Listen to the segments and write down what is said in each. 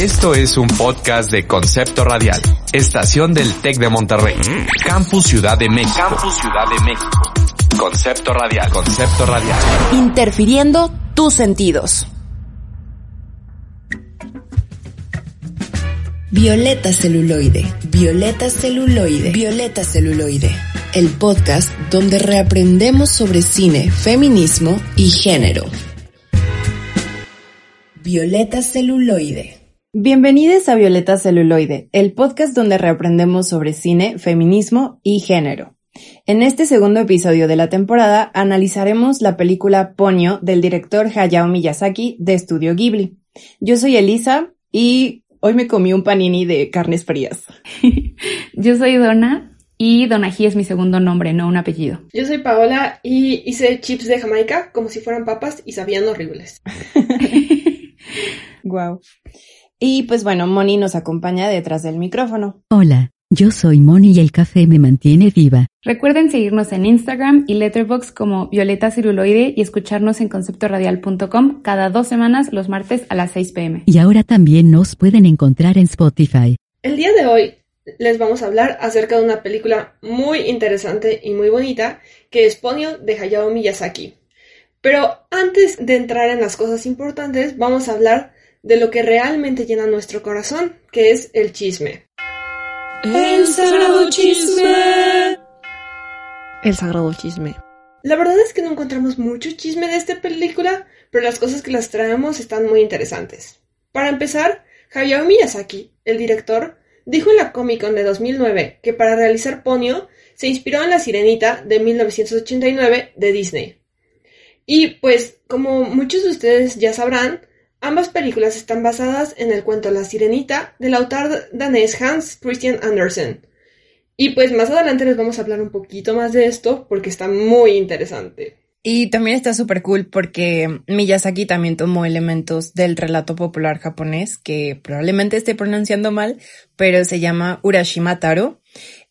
Esto es un podcast de Concepto Radial, estación del TEC de Monterrey, Campus Ciudad de México. Campus Ciudad de México. Concepto Radial, Concepto Radial. Interfiriendo tus sentidos. Violeta celuloide, violeta celuloide, violeta celuloide. El podcast donde reaprendemos sobre cine, feminismo y género. Violeta celuloide. Bienvenidos a Violeta Celuloide, el podcast donde reaprendemos sobre cine, feminismo y género. En este segundo episodio de la temporada analizaremos la película Ponyo del director Hayao Miyazaki de Estudio Ghibli. Yo soy Elisa y hoy me comí un panini de carnes frías. Yo soy Donna y Donají es mi segundo nombre, no un apellido. Yo soy Paola y hice chips de Jamaica como si fueran papas y sabían horribles. Wow. Y pues bueno, Moni nos acompaña detrás del micrófono. Hola, yo soy Moni y el café me mantiene viva. Recuerden seguirnos en Instagram y Letterboxd como Violeta Celuloide y escucharnos en conceptoradial.com cada dos semanas los martes a las 6 pm. Y ahora también nos pueden encontrar en Spotify. El día de hoy les vamos a hablar acerca de una película muy interesante y muy bonita que es Ponyo de Hayao Miyazaki. Pero antes de entrar en las cosas importantes, vamos a hablar de lo que realmente llena nuestro corazón, que es el chisme. El sagrado chisme. El sagrado chisme. La verdad es que no encontramos mucho chisme de esta película, pero las cosas que las traemos están muy interesantes. Para empezar, Hayao Miyazaki, el director, dijo en la Comic Con de 2009 que para realizar Ponyo se inspiró en La Sirenita de 1989 de Disney. Y pues, como muchos de ustedes ya sabrán, Ambas películas están basadas en el cuento La Sirenita del autor danés Hans Christian Andersen. Y pues más adelante les vamos a hablar un poquito más de esto porque está muy interesante. Y también está súper cool porque Miyazaki también tomó elementos del relato popular japonés que probablemente esté pronunciando mal, pero se llama Urashima Taro.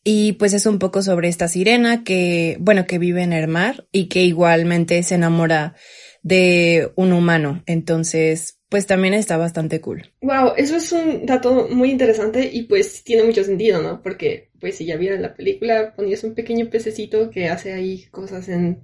Y pues es un poco sobre esta sirena que, bueno, que vive en el mar y que igualmente se enamora de un humano. Entonces, pues también está bastante cool. Wow, eso es un dato muy interesante y pues tiene mucho sentido, ¿no? Porque pues si ya vieron la película, ponías un pequeño pececito que hace ahí cosas en,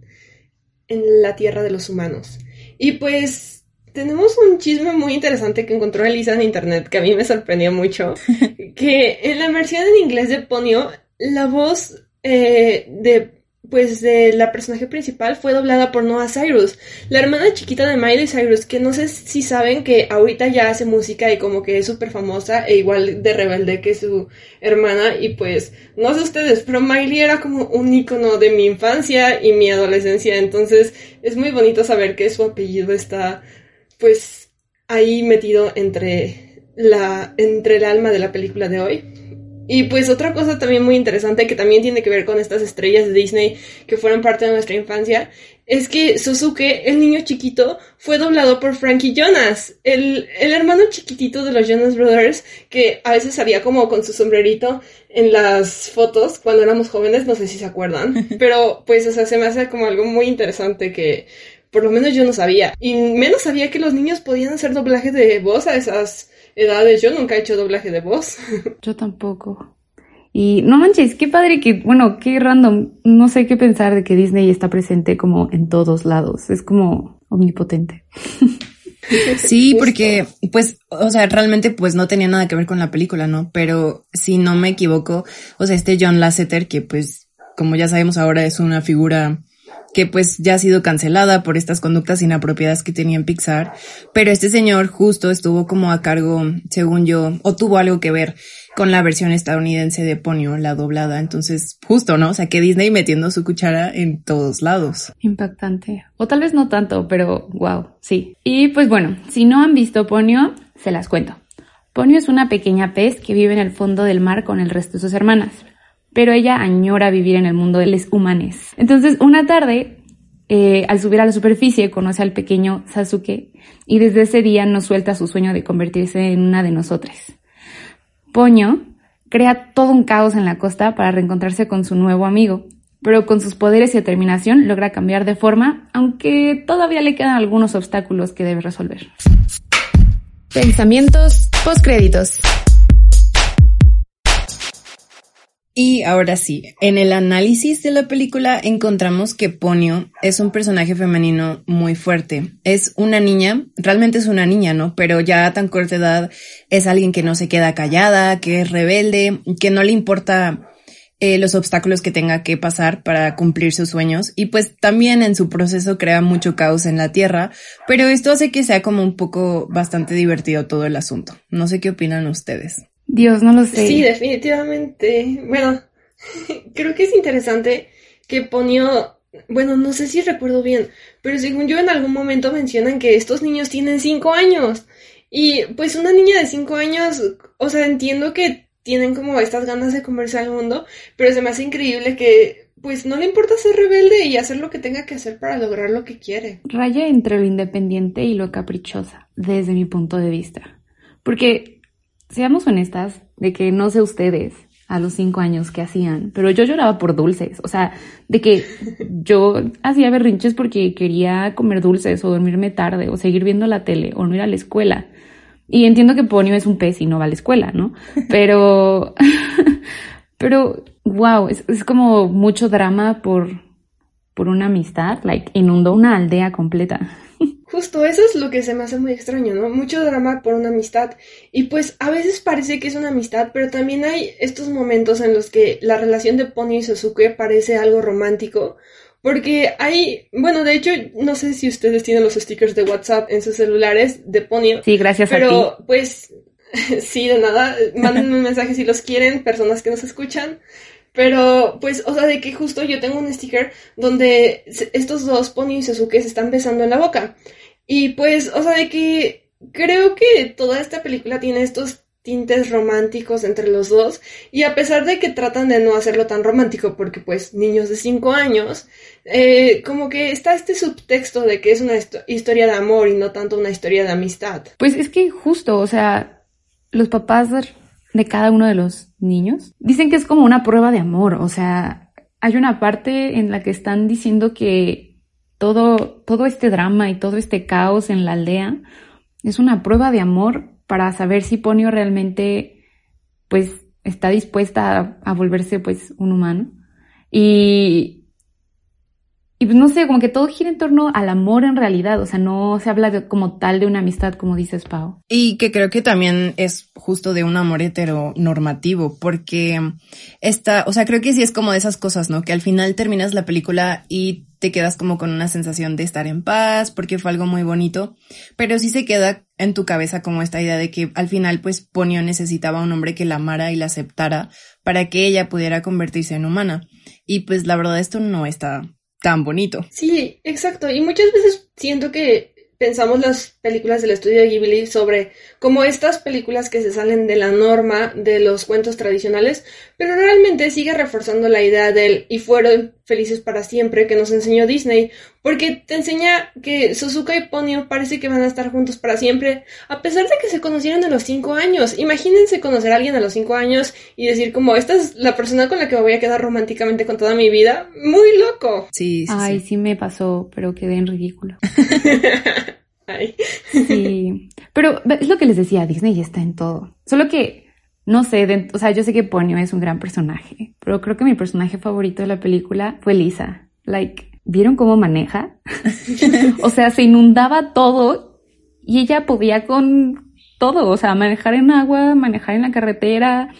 en la tierra de los humanos. Y pues tenemos un chisme muy interesante que encontró Elisa en internet que a mí me sorprendió mucho, que en la versión en inglés de Ponyo, la voz eh, de pues de la personaje principal fue doblada por Noah Cyrus, la hermana chiquita de Miley Cyrus, que no sé si saben que ahorita ya hace música y como que es súper famosa e igual de rebelde que su hermana y pues no sé ustedes, pero Miley era como un icono de mi infancia y mi adolescencia, entonces es muy bonito saber que su apellido está pues ahí metido entre la entre el alma de la película de hoy. Y pues otra cosa también muy interesante que también tiene que ver con estas estrellas de Disney que fueron parte de nuestra infancia es que Suzuke, el niño chiquito, fue doblado por Frankie Jonas, el, el hermano chiquitito de los Jonas Brothers que a veces salía como con su sombrerito en las fotos cuando éramos jóvenes, no sé si se acuerdan, pero pues o sea, se me hace como algo muy interesante que por lo menos yo no sabía. Y menos sabía que los niños podían hacer doblaje de voz a esas edades. Yo nunca he hecho doblaje de voz. Yo tampoco. Y no manches, qué padre que, bueno, qué random. No sé qué pensar de que Disney está presente como en todos lados. Es como omnipotente. Sí, porque, pues, o sea, realmente, pues no tenía nada que ver con la película, ¿no? Pero si no me equivoco, o sea, este John Lasseter, que pues, como ya sabemos ahora, es una figura que pues ya ha sido cancelada por estas conductas inapropiadas que tenía en Pixar, pero este señor justo estuvo como a cargo, según yo, o tuvo algo que ver con la versión estadounidense de Ponyo, la doblada, entonces justo, ¿no? O sea, que Disney metiendo su cuchara en todos lados. Impactante. O tal vez no tanto, pero wow, sí. Y pues bueno, si no han visto Ponyo, se las cuento. Ponyo es una pequeña pez que vive en el fondo del mar con el resto de sus hermanas pero ella añora vivir en el mundo de los humanes. Entonces, una tarde, eh, al subir a la superficie, conoce al pequeño Sasuke y desde ese día nos suelta su sueño de convertirse en una de nosotras. Poño crea todo un caos en la costa para reencontrarse con su nuevo amigo, pero con sus poderes y determinación logra cambiar de forma, aunque todavía le quedan algunos obstáculos que debe resolver. Pensamientos Postcréditos. Y ahora sí, en el análisis de la película encontramos que Ponio es un personaje femenino muy fuerte. Es una niña, realmente es una niña, ¿no? Pero ya a tan corta edad es alguien que no se queda callada, que es rebelde, que no le importa eh, los obstáculos que tenga que pasar para cumplir sus sueños y pues también en su proceso crea mucho caos en la Tierra, pero esto hace que sea como un poco bastante divertido todo el asunto. No sé qué opinan ustedes. Dios, no lo sé. Sí, definitivamente. Bueno, creo que es interesante que Ponio, bueno, no sé si recuerdo bien, pero según yo en algún momento mencionan que estos niños tienen cinco años. Y pues una niña de cinco años, o sea, entiendo que tienen como estas ganas de comerse al mundo, pero se me hace increíble que pues no le importa ser rebelde y hacer lo que tenga que hacer para lograr lo que quiere. Raya entre lo independiente y lo caprichosa, desde mi punto de vista. Porque seamos honestas, de que no sé ustedes a los cinco años que hacían, pero yo lloraba por dulces, o sea, de que yo hacía berrinches porque quería comer dulces o dormirme tarde o seguir viendo la tele o no ir a la escuela. Y entiendo que Ponio es un pez y no va a la escuela, ¿no? Pero, pero, wow, es, es como mucho drama por, por una amistad, like, inundó una aldea completa. Justo eso es lo que se me hace muy extraño, ¿no? Mucho drama por una amistad. Y pues a veces parece que es una amistad, pero también hay estos momentos en los que la relación de Pony y Sosuke parece algo romántico. Porque hay, bueno, de hecho, no sé si ustedes tienen los stickers de WhatsApp en sus celulares de Ponyo. Sí, gracias pero, a ti. Pero, pues, sí, de nada, manden un mensaje si los quieren, personas que nos escuchan. Pero, pues, o sea, de que justo yo tengo un sticker donde estos dos, Ponyo y Sasuke, se están besando en la boca. Y pues, o sea, de que creo que toda esta película tiene estos tintes románticos entre los dos y a pesar de que tratan de no hacerlo tan romántico porque pues niños de 5 años eh, como que está este subtexto de que es una historia de amor y no tanto una historia de amistad. Pues es que justo o sea los papás de cada uno de los niños dicen que es como una prueba de amor o sea hay una parte en la que están diciendo que todo todo este drama y todo este caos en la aldea es una prueba de amor para saber si Ponio realmente pues está dispuesta a, a, volverse pues un humano. Y, y pues no sé, como que todo gira en torno al amor en realidad, o sea, no se habla como tal de una amistad como dices Pau. Y que creo que también es justo de un amor heteronormativo, porque esta, o sea, creo que sí es como de esas cosas, ¿no? Que al final terminas la película y te quedas como con una sensación de estar en paz, porque fue algo muy bonito, pero sí se queda en tu cabeza como esta idea de que al final pues Ponio necesitaba un hombre que la amara y la aceptara para que ella pudiera convertirse en humana. Y pues la verdad esto no está tan bonito. Sí, exacto. Y muchas veces siento que pensamos las películas del estudio de Ghibli sobre como estas películas que se salen de la norma de los cuentos tradicionales, pero realmente sigue reforzando la idea del y fueron felices para siempre que nos enseñó Disney, porque te enseña que Suzuka y Ponyo parece que van a estar juntos para siempre, a pesar de que se conocieron a los cinco años. Imagínense conocer a alguien a los cinco años y decir como, esta es la persona con la que me voy a quedar románticamente con toda mi vida. Muy loco. Sí, sí Ay, sí. sí me pasó, pero quedé en ridículo. Ay. Sí. Pero es lo que les decía, Disney ya está en todo. Solo que, no sé, de, o sea, yo sé que Ponyo es un gran personaje, pero creo que mi personaje favorito de la película fue Lisa. Like, ¿vieron cómo maneja? o sea, se inundaba todo y ella podía con todo, o sea, manejar en agua, manejar en la carretera,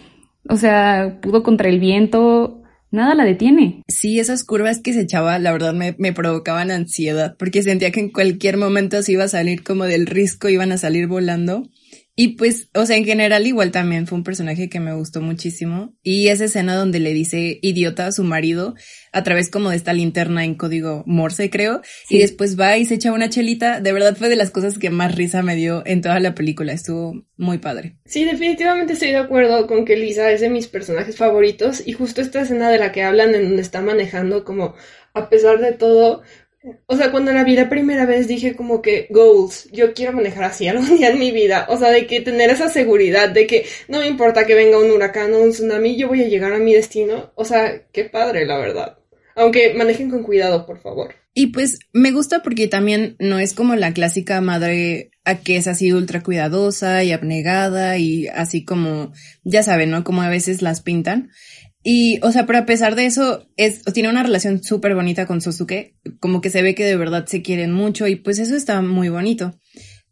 o sea, pudo contra el viento, nada la detiene. Sí, esas curvas que se echaba, la verdad me, me, provocaban ansiedad, porque sentía que en cualquier momento se iba a salir como del risco, iban a salir volando. Y pues, o sea, en general igual también fue un personaje que me gustó muchísimo. Y esa escena donde le dice idiota a su marido a través como de esta linterna en código Morse, creo. Sí. Y después va y se echa una chelita. De verdad fue de las cosas que más risa me dio en toda la película. Estuvo muy padre. Sí, definitivamente estoy de acuerdo con que Lisa es de mis personajes favoritos. Y justo esta escena de la que hablan en donde está manejando como a pesar de todo, o sea, cuando la vi la primera vez dije como que goals, yo quiero manejar así algún día en mi vida. O sea, de que tener esa seguridad de que no me importa que venga un huracán o un tsunami, yo voy a llegar a mi destino. O sea, qué padre, la verdad. Aunque manejen con cuidado, por favor. Y pues me gusta porque también no es como la clásica madre a que es así ultra cuidadosa y abnegada y así como, ya saben, ¿no? Como a veces las pintan. Y, o sea, pero a pesar de eso, es, tiene una relación súper bonita con Sosuke, como que se ve que de verdad se quieren mucho y pues eso está muy bonito.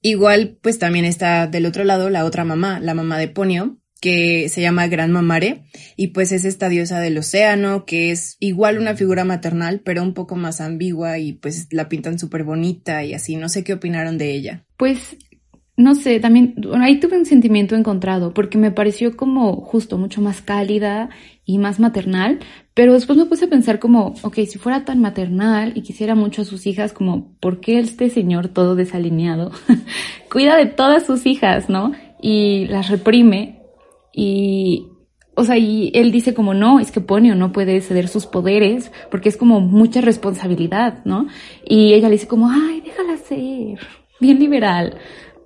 Igual, pues también está del otro lado la otra mamá, la mamá de Ponio, que se llama Gran Mamare y pues es esta diosa del océano que es igual una figura maternal pero un poco más ambigua y pues la pintan súper bonita y así, no sé qué opinaron de ella. Pues no sé, también ahí tuve un sentimiento encontrado porque me pareció como justo mucho más cálida y más maternal, pero después me puse a pensar como, ok, si fuera tan maternal y quisiera mucho a sus hijas, como, ¿por qué este señor todo desalineado cuida de todas sus hijas, no? Y las reprime y, o sea, y él dice como no, es que Ponio no puede ceder sus poderes porque es como mucha responsabilidad, ¿no? Y ella le dice como, ay, déjala ser, bien liberal.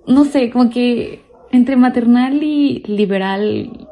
No sé, como que entre maternal y liberal,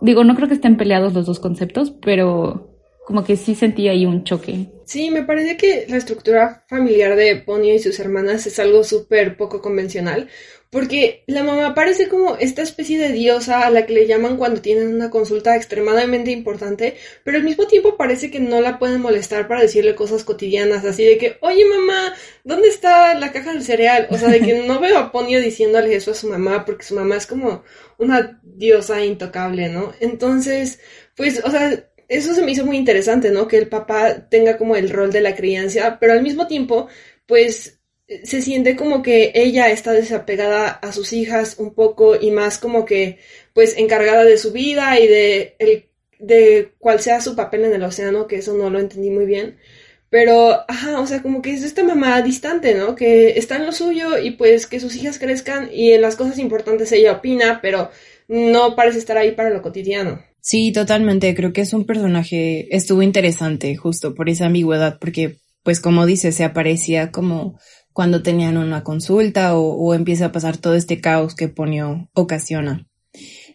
digo, no creo que estén peleados los dos conceptos, pero como que sí sentí ahí un choque. Sí, me parece que la estructura familiar de Ponio y sus hermanas es algo súper poco convencional, porque la mamá parece como esta especie de diosa a la que le llaman cuando tienen una consulta extremadamente importante, pero al mismo tiempo parece que no la pueden molestar para decirle cosas cotidianas, así de que, oye mamá, ¿dónde está la caja del cereal? O sea, de que no veo a Ponio diciéndole eso a su mamá, porque su mamá es como una diosa intocable, ¿no? Entonces, pues, o sea, eso se me hizo muy interesante, ¿no? Que el papá tenga como el rol de la crianza, pero al mismo tiempo, pues se siente como que ella está desapegada a sus hijas un poco y más como que pues encargada de su vida y de, el, de cuál sea su papel en el océano, que eso no lo entendí muy bien. Pero, ajá, o sea, como que es esta mamá distante, ¿no? Que está en lo suyo y pues que sus hijas crezcan y en las cosas importantes ella opina, pero no parece estar ahí para lo cotidiano. Sí, totalmente. Creo que es un personaje, estuvo interesante justo por esa ambigüedad, porque pues como dice, se aparecía como cuando tenían una consulta o, empieza a pasar todo este caos que Ponio ocasiona.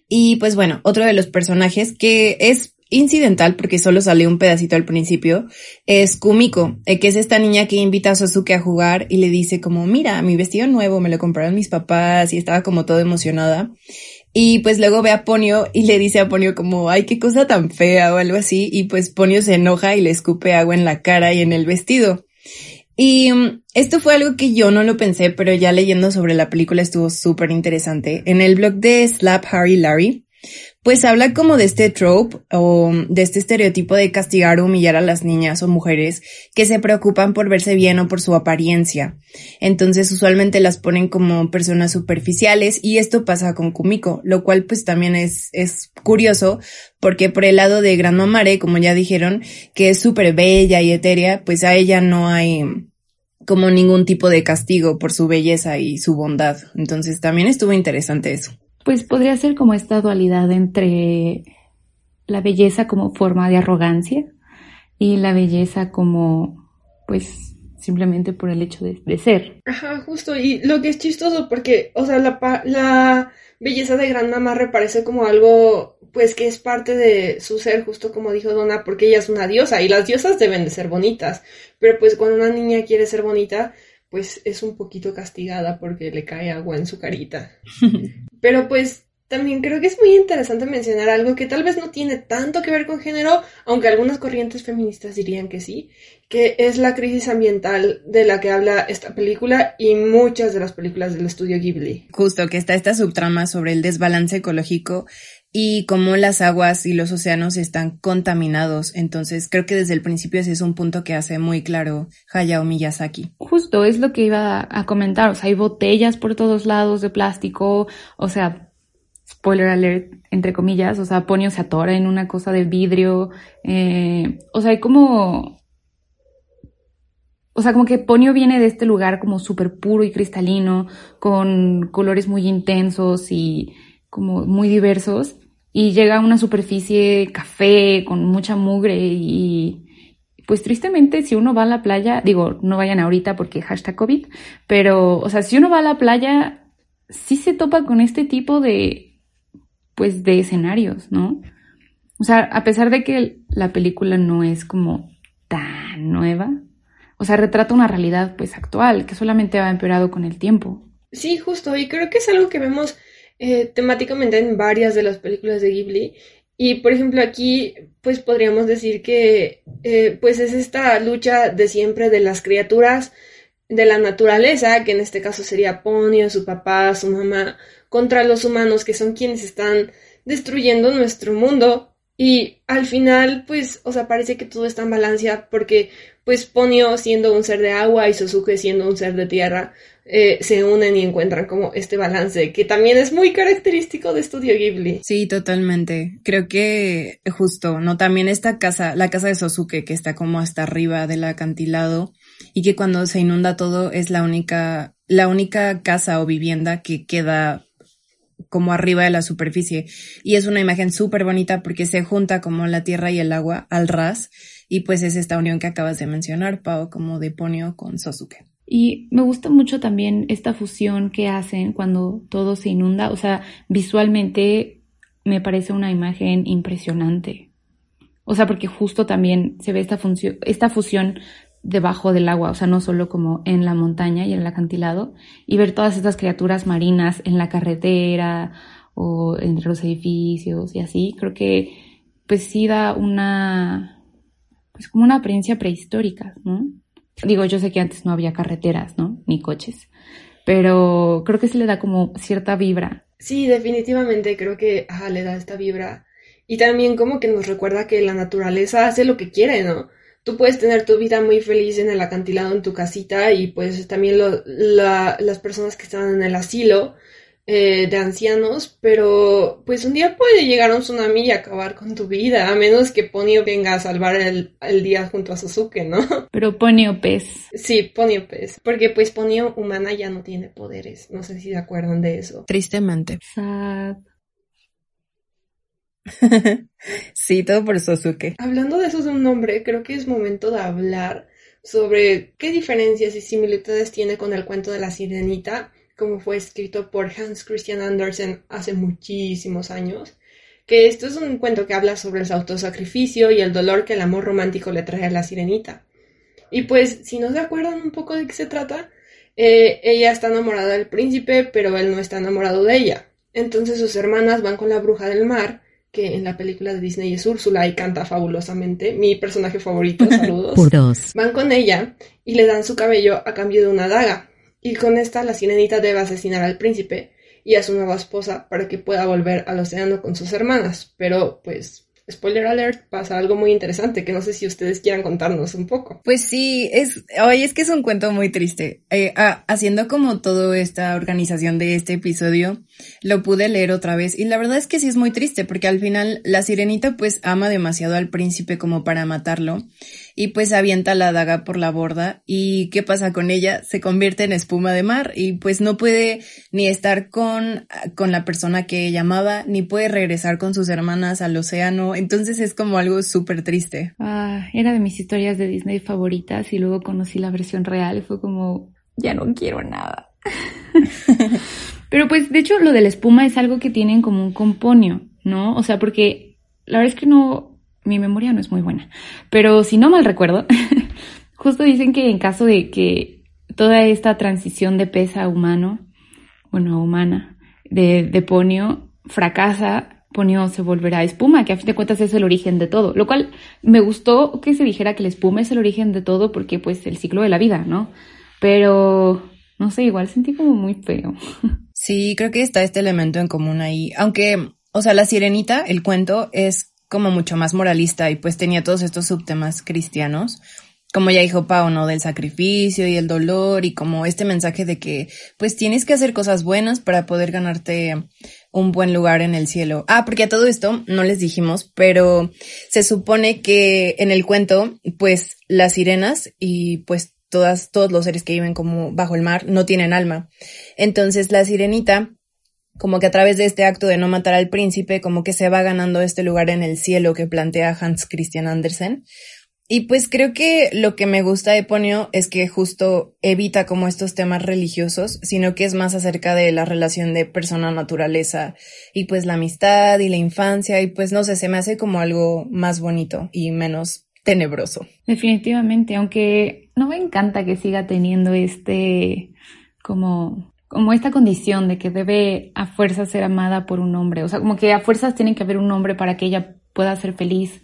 Y pues bueno, otro de los personajes que es incidental porque solo sale un pedacito al principio es Kumiko, eh, que es esta niña que invita a Sasuke a jugar y le dice como, mira, mi vestido nuevo me lo compraron mis papás y estaba como toda emocionada. Y pues luego ve a Ponio y le dice a Ponio como, ay, qué cosa tan fea o algo así. Y pues Ponio se enoja y le escupe agua en la cara y en el vestido. Y mm, esto fue algo que yo no lo pensé, pero ya leyendo sobre la película estuvo súper interesante. En el blog de Slap Harry Larry, pues habla como de este trope o de este estereotipo de castigar o humillar a las niñas o mujeres que se preocupan por verse bien o por su apariencia. Entonces usualmente las ponen como personas superficiales y esto pasa con Kumiko, lo cual pues también es, es curioso porque por el lado de Gran Mamare, como ya dijeron, que es súper bella y etérea, pues a ella no hay como ningún tipo de castigo por su belleza y su bondad. Entonces también estuvo interesante eso. Pues podría ser como esta dualidad entre la belleza como forma de arrogancia y la belleza como, pues, simplemente por el hecho de, ser. Ajá, justo. Y lo que es chistoso porque, o sea, la, la belleza de Gran Mamá parece como algo, pues, que es parte de su ser, justo como dijo Donna, porque ella es una diosa y las diosas deben de ser bonitas. Pero pues cuando una niña quiere ser bonita, pues es un poquito castigada porque le cae agua en su carita. Pero pues también creo que es muy interesante mencionar algo que tal vez no tiene tanto que ver con género, aunque algunas corrientes feministas dirían que sí, que es la crisis ambiental de la que habla esta película y muchas de las películas del estudio Ghibli. Justo, que está esta subtrama sobre el desbalance ecológico y cómo las aguas y los océanos están contaminados. Entonces, creo que desde el principio ese es un punto que hace muy claro Hayao Miyazaki. Justo, es lo que iba a comentar. O sea, hay botellas por todos lados de plástico. O sea, spoiler alert, entre comillas. O sea, Ponio se atora en una cosa de vidrio. Eh, o sea, hay como... O sea, como que Ponio viene de este lugar como súper puro y cristalino, con colores muy intensos y como muy diversos y llega a una superficie café con mucha mugre y pues tristemente si uno va a la playa, digo, no vayan ahorita porque hashtag COVID, pero o sea, si uno va a la playa, sí se topa con este tipo de, pues de escenarios, ¿no? O sea, a pesar de que la película no es como tan nueva, o sea, retrata una realidad pues actual que solamente ha empeorado con el tiempo. Sí, justo, y creo que es algo que vemos eh, temáticamente en varias de las películas de Ghibli. Y por ejemplo aquí, pues podríamos decir que eh, pues es esta lucha de siempre de las criaturas de la naturaleza, que en este caso sería Ponyo, su papá, su mamá, contra los humanos, que son quienes están destruyendo nuestro mundo. Y al final, pues, o sea, parece que todo está en balanza porque, pues, Ponyo siendo un ser de agua y Sosuke siendo un ser de tierra, eh, se unen y encuentran como este balance que también es muy característico de Studio Ghibli. Sí, totalmente. Creo que justo, ¿no? También esta casa, la casa de Sosuke que está como hasta arriba del acantilado y que cuando se inunda todo es la única, la única casa o vivienda que queda como arriba de la superficie. Y es una imagen súper bonita porque se junta como la tierra y el agua al ras. Y pues es esta unión que acabas de mencionar, Pau, como de Ponyo con Sosuke. Y me gusta mucho también esta fusión que hacen cuando todo se inunda. O sea, visualmente me parece una imagen impresionante. O sea, porque justo también se ve esta, esta fusión debajo del agua, o sea, no solo como en la montaña y en el acantilado, y ver todas estas criaturas marinas en la carretera o entre los edificios y así, creo que pues sí da una, pues como una apariencia prehistórica, ¿no? Digo, yo sé que antes no había carreteras, ¿no? Ni coches. Pero creo que sí le da como cierta vibra. Sí, definitivamente creo que le da esta vibra. Y también como que nos recuerda que la naturaleza hace lo que quiere, ¿no? Tú puedes tener tu vida muy feliz en el acantilado, en tu casita, y pues también las personas que están en el asilo eh, de ancianos, pero pues un día puede llegar un tsunami y acabar con tu vida, a menos que Ponyo venga a salvar el, día junto a Suzuke, ¿no? Pero Ponyo pez. Sí, Ponyo pez, porque pues Ponyo humana ya no tiene poderes, no sé si se acuerdan de eso. Tristemente. Sad. sí, todo por Suzuke. Hablando de eso de un nombre, creo que es momento de hablar sobre qué diferencias y similitudes tiene con el cuento de la sirenita como fue escrito por Hans Christian Andersen hace muchísimos años, que esto es un cuento que habla sobre el autosacrificio y el dolor que el amor romántico le trae a la sirenita. Y pues, si no se acuerdan un poco de qué se trata, eh, ella está enamorada del príncipe, pero él no está enamorado de ella. Entonces sus hermanas van con la bruja del mar, que en la película de Disney es Úrsula y canta fabulosamente, mi personaje favorito, saludos. Van con ella y le dan su cabello a cambio de una daga. Y con esta la sirenita debe asesinar al príncipe y a su nueva esposa para que pueda volver al océano con sus hermanas. Pero pues spoiler alert, pasa algo muy interesante que no sé si ustedes quieran contarnos un poco. Pues sí, es, hoy es que es un cuento muy triste. Eh, haciendo como toda esta organización de este episodio, lo pude leer otra vez y la verdad es que sí es muy triste porque al final la sirenita pues ama demasiado al príncipe como para matarlo y pues avienta la daga por la borda y ¿qué pasa con ella? Se convierte en espuma de mar y pues no puede ni estar con, con la persona que ella amaba, ni puede regresar con sus hermanas al océano, entonces es como algo súper triste. Ah, era de mis historias de Disney favoritas y luego conocí la versión real y fue como, ya no quiero nada. Pero pues de hecho lo de la espuma es algo que tienen como un componio, ¿no? O sea, porque la verdad es que no, mi memoria no es muy buena, pero si no mal recuerdo, justo dicen que en caso de que toda esta transición de pez a humano, bueno, humana, de, de Ponio fracasa, Ponio se volverá espuma, que a fin de cuentas es el origen de todo, lo cual me gustó que se dijera que la espuma es el origen de todo porque pues el ciclo de la vida, ¿no? Pero no sé, igual sentí como muy feo. Sí, creo que está este elemento en común ahí, aunque, o sea, la sirenita, el cuento es como mucho más moralista y pues tenía todos estos subtemas cristianos, como ya dijo Pau, ¿no? Del sacrificio y el dolor y como este mensaje de que pues tienes que hacer cosas buenas para poder ganarte un buen lugar en el cielo. Ah, porque a todo esto no les dijimos, pero se supone que en el cuento pues las sirenas y pues todas, todos los seres que viven como bajo el mar no tienen alma. Entonces la sirenita como que a través de este acto de no matar al príncipe, como que se va ganando este lugar en el cielo que plantea Hans Christian Andersen. Y pues creo que lo que me gusta de Ponyo es que justo evita como estos temas religiosos, sino que es más acerca de la relación de persona-naturaleza y pues la amistad y la infancia y pues no sé, se me hace como algo más bonito y menos tenebroso. Definitivamente, aunque no me encanta que siga teniendo este como como esta condición de que debe a fuerzas ser amada por un hombre, o sea, como que a fuerzas tiene que haber un hombre para que ella pueda ser feliz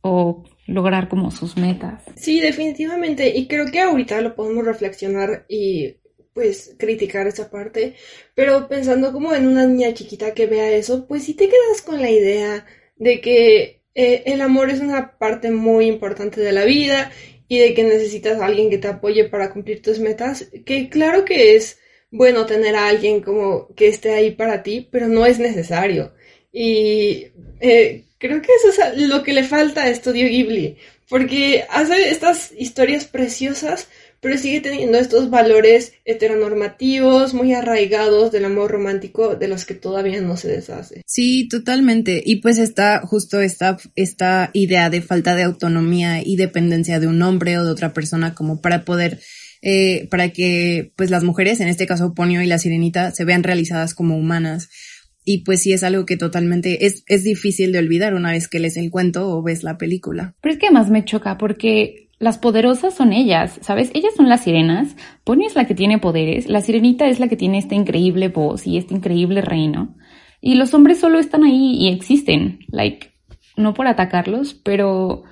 o lograr como sus metas. Sí, definitivamente, y creo que ahorita lo podemos reflexionar y pues criticar esa parte, pero pensando como en una niña chiquita que vea eso, pues si te quedas con la idea de que eh, el amor es una parte muy importante de la vida y de que necesitas a alguien que te apoye para cumplir tus metas, que claro que es bueno tener a alguien como que esté ahí para ti, pero no es necesario. Y eh, creo que eso es lo que le falta a Estudio Ghibli, porque hace estas historias preciosas, pero sigue teniendo estos valores heteronormativos muy arraigados del amor romántico de los que todavía no se deshace. Sí, totalmente. Y pues está justo esta, esta idea de falta de autonomía y dependencia de un hombre o de otra persona como para poder eh, para que pues las mujeres, en este caso Ponio y la Sirenita, se vean realizadas como humanas. Y pues sí es algo que totalmente es, es difícil de olvidar una vez que lees el cuento o ves la película. Pero es que más me choca porque las poderosas son ellas, ¿sabes? Ellas son las sirenas, Pony es la que tiene poderes, la sirenita es la que tiene esta increíble voz y este increíble reino. Y los hombres solo están ahí y existen, like, no por atacarlos, pero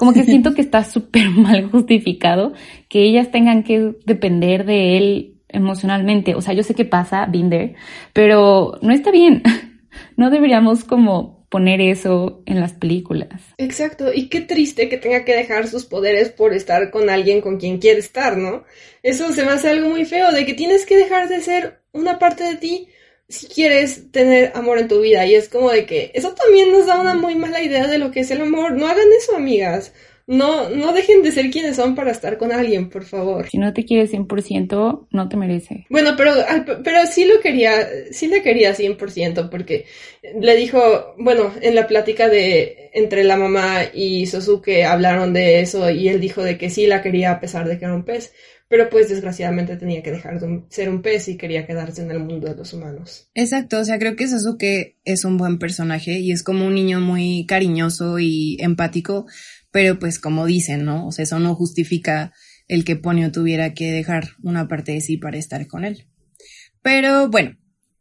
como que siento que está súper mal justificado que ellas tengan que depender de él emocionalmente. O sea, yo sé que pasa, Binder, pero no está bien. No deberíamos como poner eso en las películas. Exacto, y qué triste que tenga que dejar sus poderes por estar con alguien con quien quiere estar, ¿no? Eso se me hace algo muy feo, de que tienes que dejar de ser una parte de ti si quieres tener amor en tu vida. Y es como de que eso también nos da una muy mala idea de lo que es el amor. No hagan eso, amigas. No, no dejen de ser quienes son para estar con alguien, por favor. Si no te quieres 100%, no te merece. Bueno, pero, pero sí lo quería, sí le quería 100%, porque le dijo, bueno, en la plática de entre la mamá y Sosuke hablaron de eso y él dijo de que sí la quería a pesar de que era un pez, pero pues desgraciadamente tenía que dejar de ser un pez y quería quedarse en el mundo de los humanos. Exacto, o sea, creo que Sosuke es un buen personaje y es como un niño muy cariñoso y empático, pero pues como dicen, ¿no? O sea, eso no justifica el que Ponio tuviera que dejar una parte de sí para estar con él. Pero bueno,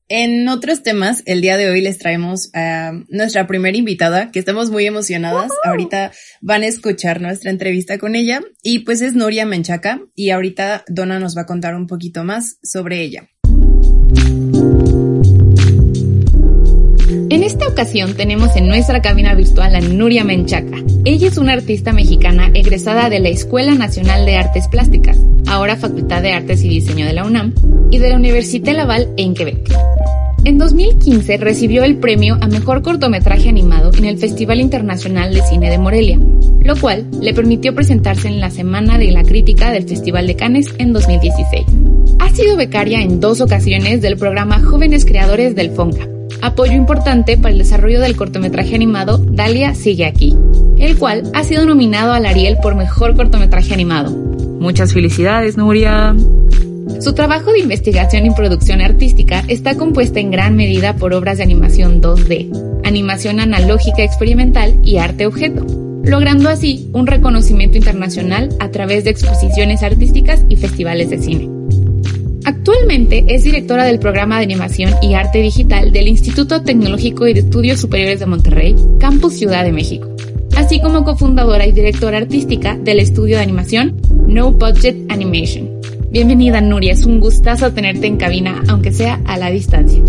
en otros temas, el día de hoy les traemos a nuestra primera invitada, que estamos muy emocionadas. Ahorita van a escuchar nuestra entrevista con ella y pues es Nuria Menchaca y ahorita Donna nos va a contar un poquito más sobre ella. En esta ocasión tenemos en nuestra cabina virtual a Nuria Menchaca. Ella es una artista mexicana egresada de la Escuela Nacional de Artes Plásticas, ahora Facultad de Artes y Diseño de la UNAM, y de la Université Laval en Quebec. En 2015 recibió el premio a Mejor Cortometraje Animado en el Festival Internacional de Cine de Morelia, lo cual le permitió presentarse en la Semana de la Crítica del Festival de Cannes en 2016. Ha sido becaria en dos ocasiones del programa Jóvenes Creadores del FONCA, apoyo importante para el desarrollo del cortometraje animado Dalia sigue aquí, el cual ha sido nominado al Ariel por Mejor Cortometraje Animado. Muchas felicidades, Nuria. Su trabajo de investigación y producción artística está compuesta en gran medida por obras de animación 2D, animación analógica experimental y arte objeto, logrando así un reconocimiento internacional a través de exposiciones artísticas y festivales de cine. Actualmente es directora del programa de animación y arte digital del Instituto Tecnológico y de Estudios Superiores de Monterrey, Campus Ciudad de México, así como cofundadora y directora artística del estudio de animación No Budget Animation. Bienvenida Nuria, es un gustazo tenerte en cabina, aunque sea a la distancia.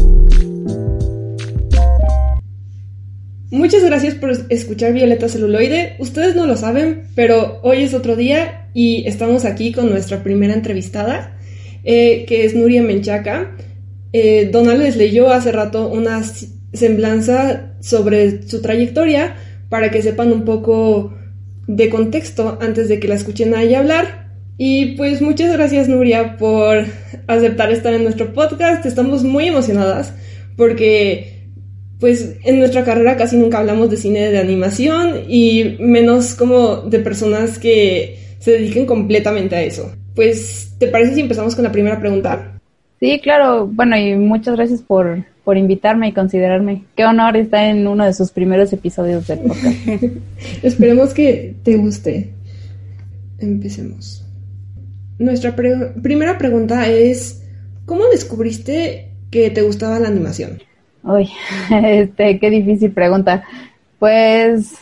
Muchas gracias por escuchar Violeta Celuloide. Ustedes no lo saben, pero hoy es otro día y estamos aquí con nuestra primera entrevistada. Eh, que es Nuria Menchaca. Eh, Donald les leyó hace rato una semblanza sobre su trayectoria para que sepan un poco de contexto antes de que la escuchen a ella hablar. Y pues muchas gracias Nuria por aceptar estar en nuestro podcast. Estamos muy emocionadas porque pues en nuestra carrera casi nunca hablamos de cine de animación y menos como de personas que se dediquen completamente a eso. Pues, ¿te parece si empezamos con la primera pregunta? Sí, claro. Bueno, y muchas gracias por, por invitarme y considerarme. Qué honor estar en uno de sus primeros episodios del podcast. Esperemos que te guste. Empecemos. Nuestra primera pregunta es, ¿cómo descubriste que te gustaba la animación? Uy, este, qué difícil pregunta. Pues,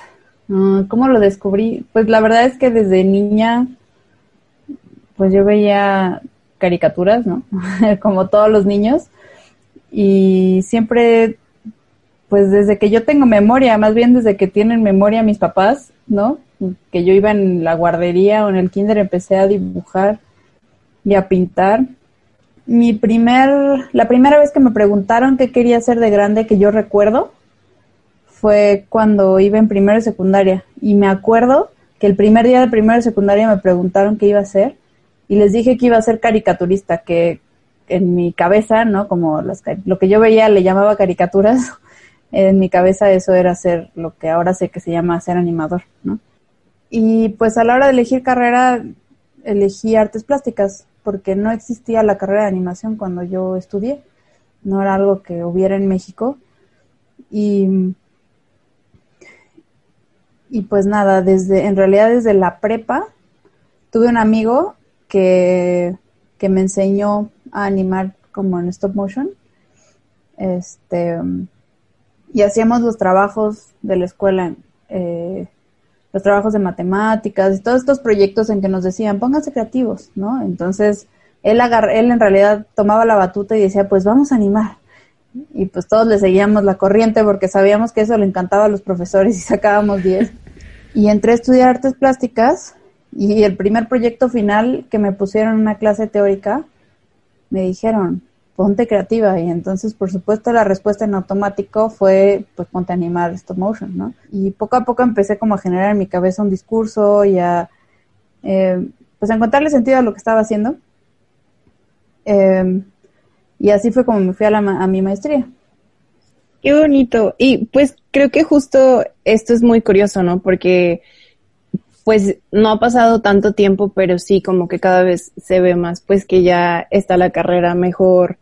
ah, ¿cómo lo descubrí? Pues la verdad es que desde niña, pues yo veía caricaturas, ¿no? Como todos los niños. Y siempre, pues desde que yo tengo memoria, más bien desde que tienen memoria mis papás, ¿no? Que yo iba en la guardería o en el kinder empecé a dibujar y a pintar. Mi primer, la primera vez que me preguntaron qué quería hacer de grande que yo recuerdo fue cuando iba en primero y secundaria. Y me acuerdo que el primer día de primero y secundaria me preguntaron qué iba a hacer y les dije que iba a ser caricaturista, que en mi cabeza, ¿no? Como las, lo que yo veía le llamaba caricaturas, en mi cabeza eso era ser lo que ahora sé que se llama ser animador, ¿no? Y pues a la hora de elegir carrera, elegí artes plásticas, porque no existía la carrera de animación cuando yo estudié, no era algo que hubiera en México. Y, y pues nada, desde, en realidad desde la prepa, tuve un amigo que, me enseñó a animar como en stop motion. Este, y hacíamos los trabajos de la escuela, eh, los trabajos de matemáticas y todos estos proyectos en que nos decían, pónganse creativos, ¿no? Entonces, él, él en realidad tomaba la batuta y decía, pues vamos a animar. Y pues todos le seguíamos la corriente porque sabíamos que eso le encantaba a los profesores y sacábamos 10. Y entré a estudiar artes plásticas y el primer proyecto final que me pusieron en una clase teórica, me dijeron, ponte creativa. Y entonces, por supuesto, la respuesta en automático fue, pues ponte a animar stop motion, ¿no? Y poco a poco empecé como a generar en mi cabeza un discurso y a, eh, pues a encontrarle sentido a lo que estaba haciendo. Eh, y así fue como me fui a, la, a mi maestría. Qué bonito. Y pues creo que justo esto es muy curioso, ¿no? Porque pues no ha pasado tanto tiempo, pero sí como que cada vez se ve más, pues que ya está la carrera mejor,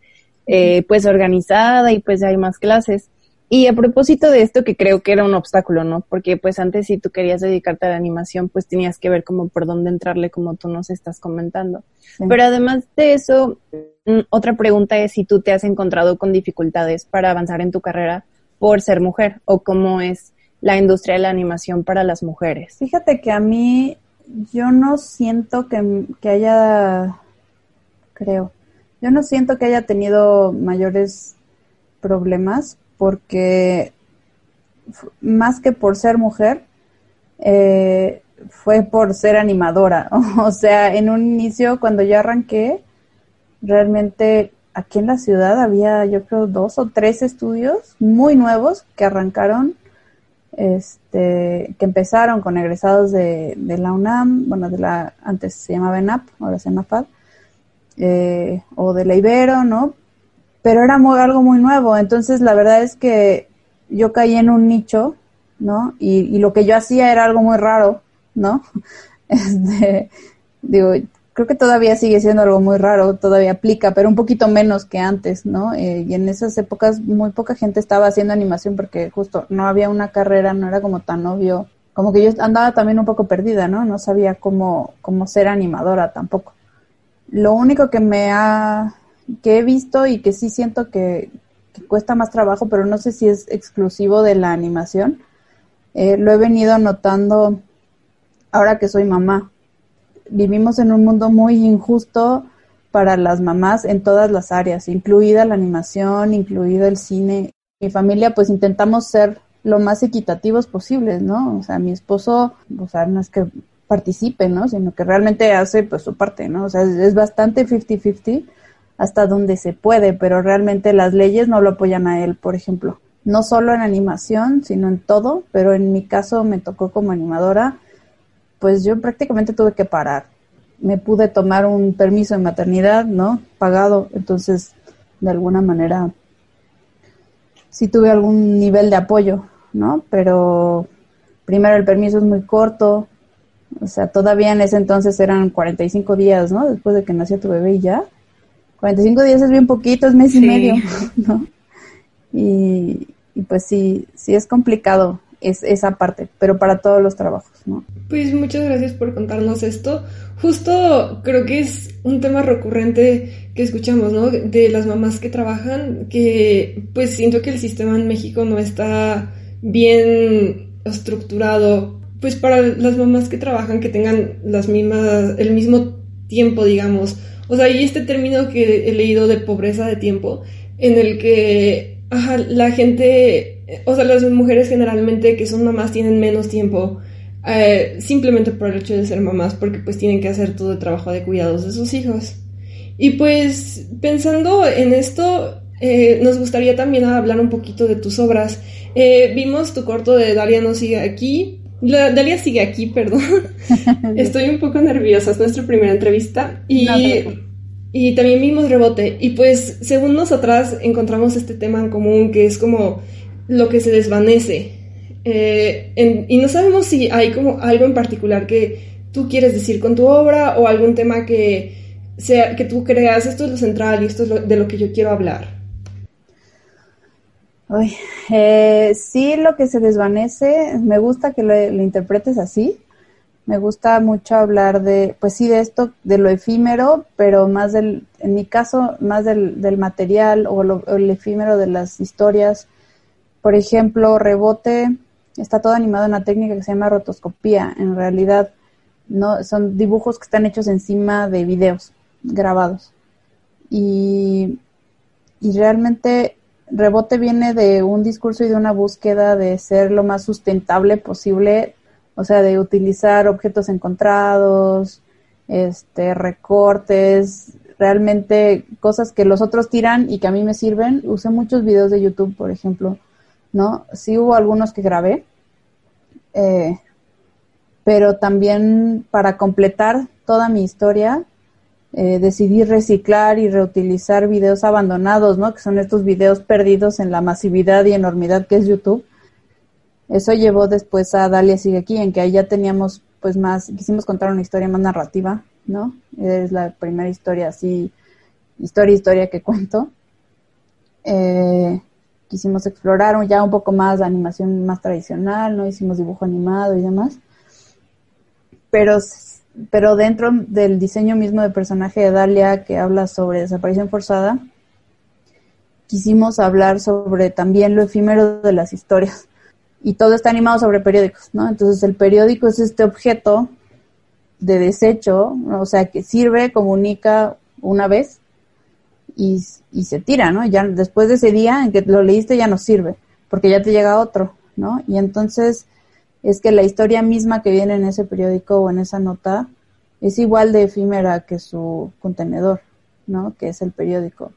eh, pues organizada y pues hay más clases. Y a propósito de esto, que creo que era un obstáculo, ¿no? Porque pues antes si tú querías dedicarte a la animación, pues tenías que ver como por dónde entrarle, como tú nos estás comentando. Pero además de eso, mm, otra pregunta es si tú te has encontrado con dificultades para avanzar en tu carrera por ser mujer o cómo es la industria de la animación para las mujeres. Fíjate que a mí yo no siento que, que haya, creo, yo no siento que haya tenido mayores problemas porque más que por ser mujer, eh, fue por ser animadora. o sea, en un inicio, cuando yo arranqué, realmente aquí en la ciudad había, yo creo, dos o tres estudios muy nuevos que arrancaron este, que empezaron con egresados de, la UNAM, bueno, de la, antes se llamaba ENAP, ahora se llama FAD, eh, o de la Ibero, ¿no? Pero era muy, algo muy nuevo, entonces la verdad es que yo caí en un nicho, ¿no? Y, lo que yo hacía era algo muy raro, ¿no? Este, digo, creo que todavía sigue siendo algo muy raro, todavía aplica, pero un poquito menos que antes, ¿no? Eh, y en esas épocas muy poca gente estaba haciendo animación porque justo no había una carrera, no era como tan obvio, como que yo andaba también un poco perdida, ¿no? No sabía cómo, cómo ser animadora tampoco. Lo único que me ha, que he visto y que sí siento que, cuesta más trabajo, pero no sé si es exclusivo de la animación, eh, lo he venido notando ahora que soy mamá vivimos en un mundo muy injusto para las mamás en todas las áreas, incluida la animación, incluido el cine. Mi familia, pues intentamos ser lo más equitativos posibles, ¿no? O sea, mi esposo, o sea, no es que participe, ¿no? Sino que realmente hace pues su parte, ¿no? O sea, es, bastante 50-50 hasta donde se puede, pero realmente las leyes no lo apoyan a él, por ejemplo. No solo en animación, sino en todo, pero en mi caso me tocó como animadora pues yo prácticamente tuve que parar. Me pude tomar un permiso de maternidad, ¿no? Pagado, entonces de alguna manera sí tuve algún nivel de apoyo, ¿no? Pero primero el permiso es muy corto, o sea, todavía en ese entonces eran 45 días, ¿no? Después de que nació tu bebé y ya. 45 días es bien poquito, es mes y medio, ¿no? Y, y pues sí, sí es complicado es esa parte, pero para todos los trabajos, ¿no? Pues muchas gracias por contarnos esto. Justo creo que es un tema recurrente que escuchamos, ¿no? De las mamás que trabajan, que pues siento que el sistema en México no está bien estructurado, pues para las mamás que trabajan que tengan las mismas, el mismo tiempo, digamos. O sea, y este término que he leído de pobreza de tiempo, en el que la gente, o sea, las mujeres generalmente que son mamás tienen menos tiempo eh, simplemente por el hecho de ser mamás, porque pues tienen que hacer todo el trabajo de cuidados de sus hijos. Y pues pensando en esto, eh, nos gustaría también hablar un poquito de tus obras. Eh, vimos tu corto de Dalia no sigue aquí. Dalia sigue aquí, perdón. Estoy un poco nerviosa, es nuestra primera entrevista. Y, y también vimos Rebote. Y pues, según nosotras, encontramos este tema en común que es como lo que se desvanece. Eh, y no sabemos si hay como algo en particular que tú quieres decir con tu obra o algún tema que, sea, que tú creas, esto es lo central y esto es de lo que yo quiero hablar. Uy, eh, sí, lo que se desvanece, me gusta que lo, interpretes así. Me gusta mucho hablar de, pues sí, de esto, de lo efímero, pero más del, en mi caso, más del, del material o, lo, el efímero de las historias. Por ejemplo, Rebote está todo animado en una técnica que se llama rotoscopía. En realidad, no son dibujos que están hechos encima de videos grabados. Y, y realmente Rebote viene de un discurso y de una búsqueda de ser lo más sustentable posible, o sea, de utilizar objetos encontrados, este, recortes, realmente cosas que los otros tiran y que a mí me sirven. Usé muchos videos de YouTube, por ejemplo, ¿no? Sí hubo algunos que grabé, eh, pero también para completar toda mi historia, eh, decidí reciclar y reutilizar videos abandonados, ¿no? Que son estos videos perdidos en la masividad y enormidad que es YouTube. Eso llevó después a Dalia Sigue Aquí, en que ahí ya teníamos, pues más, quisimos contar una historia más narrativa, ¿no? Es la primera historia así, historia, historia que cuento. Eh, quisimos explorar ya un poco más de animación más tradicional, ¿no? Hicimos dibujo animado y demás. Pero pero dentro del diseño mismo del personaje de Dalia que habla sobre desaparición forzada, quisimos hablar sobre también lo efímero de las historias. Y todo está animado sobre periódicos, ¿no? Entonces el periódico es este objeto de desecho, o sea, que sirve, comunica una vez y, y se tira, ¿no? Ya después de ese día en que lo leíste ya no sirve, porque ya te llega otro, ¿no? Y entonces es que la historia misma que viene en ese periódico o en esa nota es igual de efímera que su contenedor, ¿no? Que es el periódico.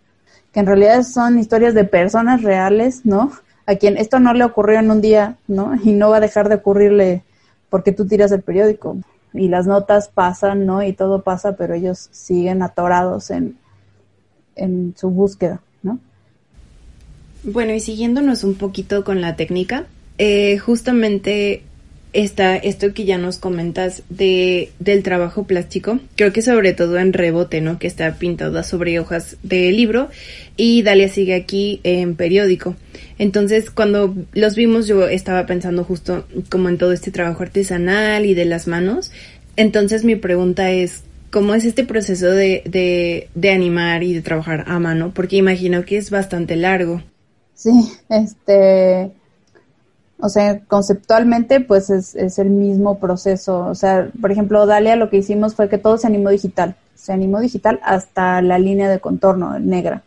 Que en realidad son historias de personas reales, ¿no? A quien esto no le ocurrió en un día, ¿no? Y no va a dejar de ocurrirle porque tú tiras el periódico. Y las notas pasan, ¿no? Y todo pasa, pero ellos siguen atorados en, en su búsqueda, ¿no? Bueno, y siguiéndonos un poquito con la técnica, eh, justamente está esto que ya nos comentas de, del trabajo plástico, creo que sobre todo en rebote, ¿no? Que está pintada sobre hojas de libro y Dalia sigue aquí en periódico. Entonces, cuando los vimos, yo estaba pensando justo como en todo este trabajo artesanal y de las manos. Entonces, mi pregunta es, ¿cómo es este proceso de, de, de animar y de trabajar a mano? Porque imagino que es bastante largo. Sí, este, o sea, conceptualmente, pues es, es, el mismo proceso. O sea, por ejemplo, Dalia lo que hicimos fue que todo se animó digital. Se animó digital hasta la línea de contorno negra.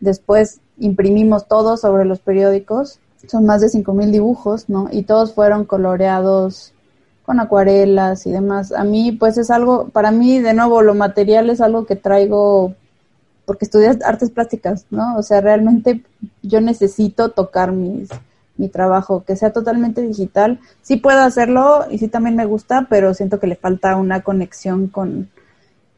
Después imprimimos todo sobre los periódicos. Son más de 5.000 dibujos, ¿no? Y todos fueron coloreados con acuarelas y demás. A mí, pues es algo, para mí, de nuevo, lo material es algo que traigo porque estudias artes plásticas, ¿no? O sea, realmente yo necesito tocar mis mi trabajo, que sea totalmente digital. Sí puedo hacerlo y sí también me gusta, pero siento que le falta una conexión con,